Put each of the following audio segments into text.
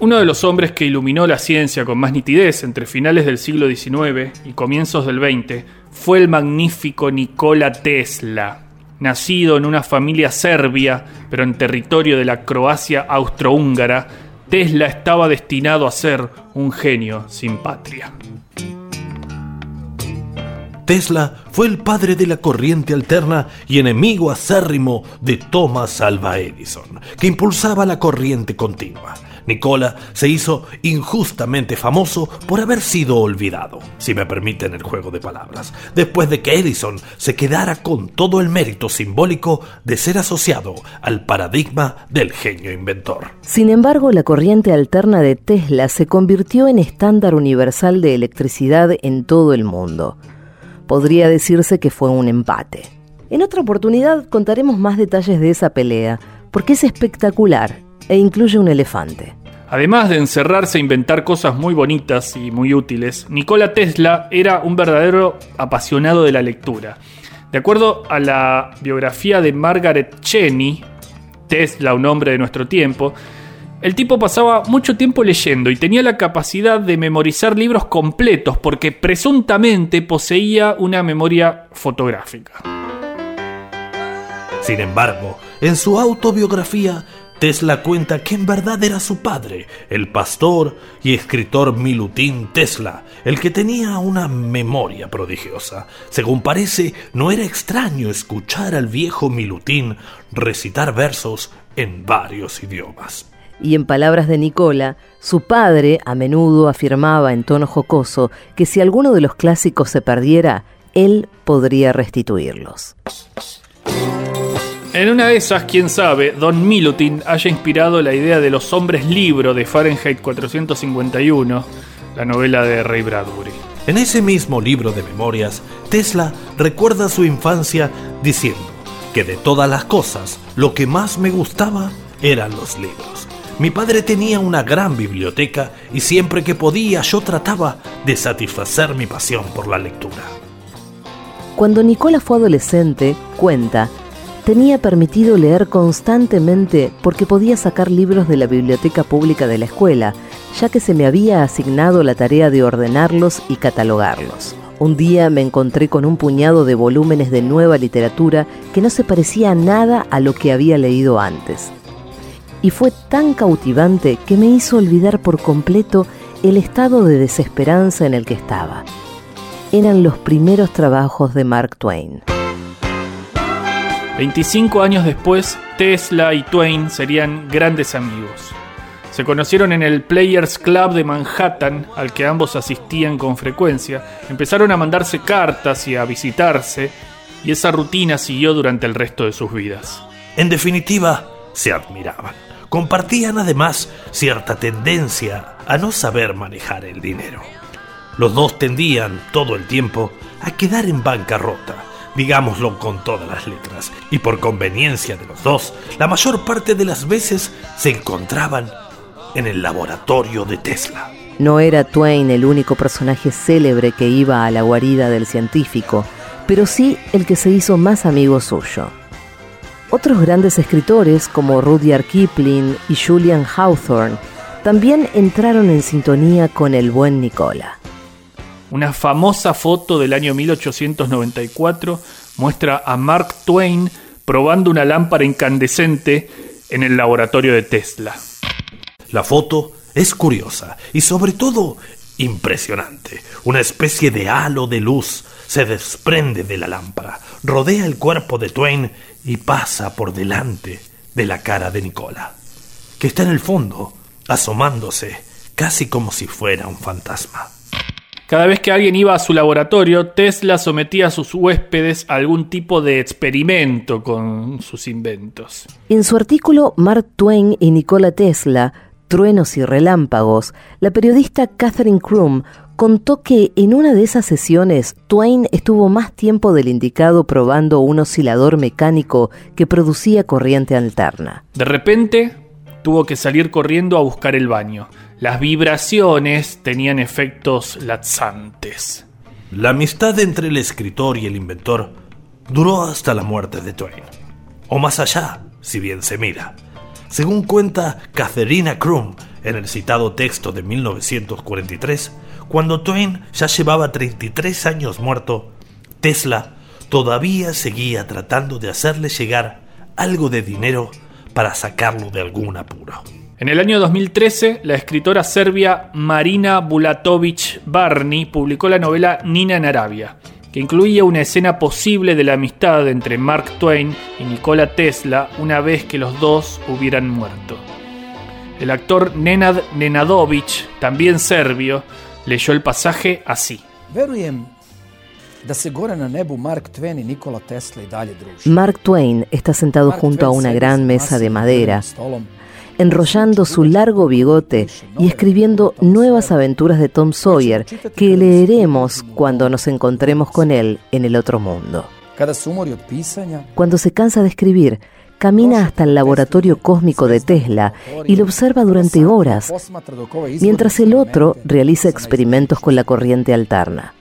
Uno de los hombres que iluminó la ciencia con más nitidez entre finales del siglo XIX y comienzos del XX fue el magnífico Nikola Tesla, nacido en una familia serbia, pero en territorio de la Croacia austrohúngara, Tesla estaba destinado a ser un genio sin patria. Tesla fue el padre de la corriente alterna y enemigo acérrimo de Thomas Alva Edison, que impulsaba la corriente continua. Nicola se hizo injustamente famoso por haber sido olvidado, si me permiten el juego de palabras, después de que Edison se quedara con todo el mérito simbólico de ser asociado al paradigma del genio inventor. Sin embargo, la corriente alterna de Tesla se convirtió en estándar universal de electricidad en todo el mundo podría decirse que fue un empate. En otra oportunidad contaremos más detalles de esa pelea, porque es espectacular e incluye un elefante. Además de encerrarse a inventar cosas muy bonitas y muy útiles, Nikola Tesla era un verdadero apasionado de la lectura. De acuerdo a la biografía de Margaret Cheney, Tesla, un hombre de nuestro tiempo, el tipo pasaba mucho tiempo leyendo y tenía la capacidad de memorizar libros completos porque presuntamente poseía una memoria fotográfica. Sin embargo, en su autobiografía, Tesla cuenta que en verdad era su padre, el pastor y escritor Milutin Tesla, el que tenía una memoria prodigiosa. Según parece, no era extraño escuchar al viejo Milutin recitar versos en varios idiomas y en palabras de Nicola, su padre a menudo afirmaba en tono jocoso que si alguno de los clásicos se perdiera, él podría restituirlos. En una de esas, quién sabe, Don Milutin haya inspirado la idea de los hombres libro de Fahrenheit 451, la novela de Ray Bradbury. En ese mismo libro de memorias, Tesla recuerda su infancia diciendo que de todas las cosas, lo que más me gustaba eran los libros. Mi padre tenía una gran biblioteca y siempre que podía yo trataba de satisfacer mi pasión por la lectura. Cuando Nicola fue adolescente, cuenta, tenía permitido leer constantemente porque podía sacar libros de la biblioteca pública de la escuela, ya que se me había asignado la tarea de ordenarlos y catalogarlos. Un día me encontré con un puñado de volúmenes de nueva literatura que no se parecía nada a lo que había leído antes y fue tan cautivante que me hizo olvidar por completo el estado de desesperanza en el que estaba. Eran los primeros trabajos de Mark Twain. 25 años después, Tesla y Twain serían grandes amigos. Se conocieron en el Players Club de Manhattan, al que ambos asistían con frecuencia, empezaron a mandarse cartas y a visitarse, y esa rutina siguió durante el resto de sus vidas. En definitiva, se admiraban. Compartían además cierta tendencia a no saber manejar el dinero. Los dos tendían todo el tiempo a quedar en bancarrota, digámoslo con todas las letras, y por conveniencia de los dos, la mayor parte de las veces se encontraban en el laboratorio de Tesla. No era Twain el único personaje célebre que iba a la guarida del científico, pero sí el que se hizo más amigo suyo. Otros grandes escritores como Rudyard Kipling y Julian Hawthorne también entraron en sintonía con el buen Nicola. Una famosa foto del año 1894 muestra a Mark Twain probando una lámpara incandescente en el laboratorio de Tesla. La foto es curiosa y sobre todo impresionante. Una especie de halo de luz se desprende de la lámpara, rodea el cuerpo de Twain y pasa por delante de la cara de Nicola, que está en el fondo, asomándose, casi como si fuera un fantasma. Cada vez que alguien iba a su laboratorio, Tesla sometía a sus huéspedes a algún tipo de experimento con sus inventos. En su artículo Mark Twain y Nikola Tesla, Truenos y Relámpagos, la periodista Catherine Krum contó que en una de esas sesiones Twain estuvo más tiempo del indicado probando un oscilador mecánico que producía corriente alterna. De repente tuvo que salir corriendo a buscar el baño. Las vibraciones tenían efectos laxantes. La amistad entre el escritor y el inventor duró hasta la muerte de Twain. O más allá, si bien se mira. Según cuenta Catherine Krum, En el citado texto de 1943, cuando Twain ya llevaba 33 años muerto, Tesla todavía seguía tratando de hacerle llegar algo de dinero para sacarlo de algún apuro. En el año 2013, la escritora serbia Marina Bulatovic Barni publicó la novela Nina en Arabia, que incluía una escena posible de la amistad entre Mark Twain y Nikola Tesla una vez que los dos hubieran muerto. El actor Nenad Nenadovic, también serbio, leyó el pasaje así. Mark Twain está sentado junto a una gran mesa de madera, enrollando su largo bigote y escribiendo nuevas aventuras de Tom Sawyer que leeremos cuando nos encontremos con él en el otro mundo. Cuando se cansa de escribir, camina hasta el laboratorio cósmico de Tesla y lo observa durante horas, mientras el otro realiza experimentos con la corriente alterna.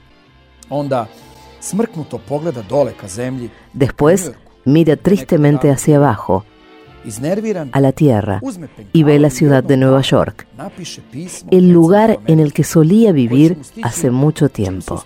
Después mira tristemente hacia abajo, a la Tierra, y ve la ciudad de Nueva York, el lugar en el que solía vivir hace mucho tiempo.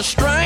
to strength.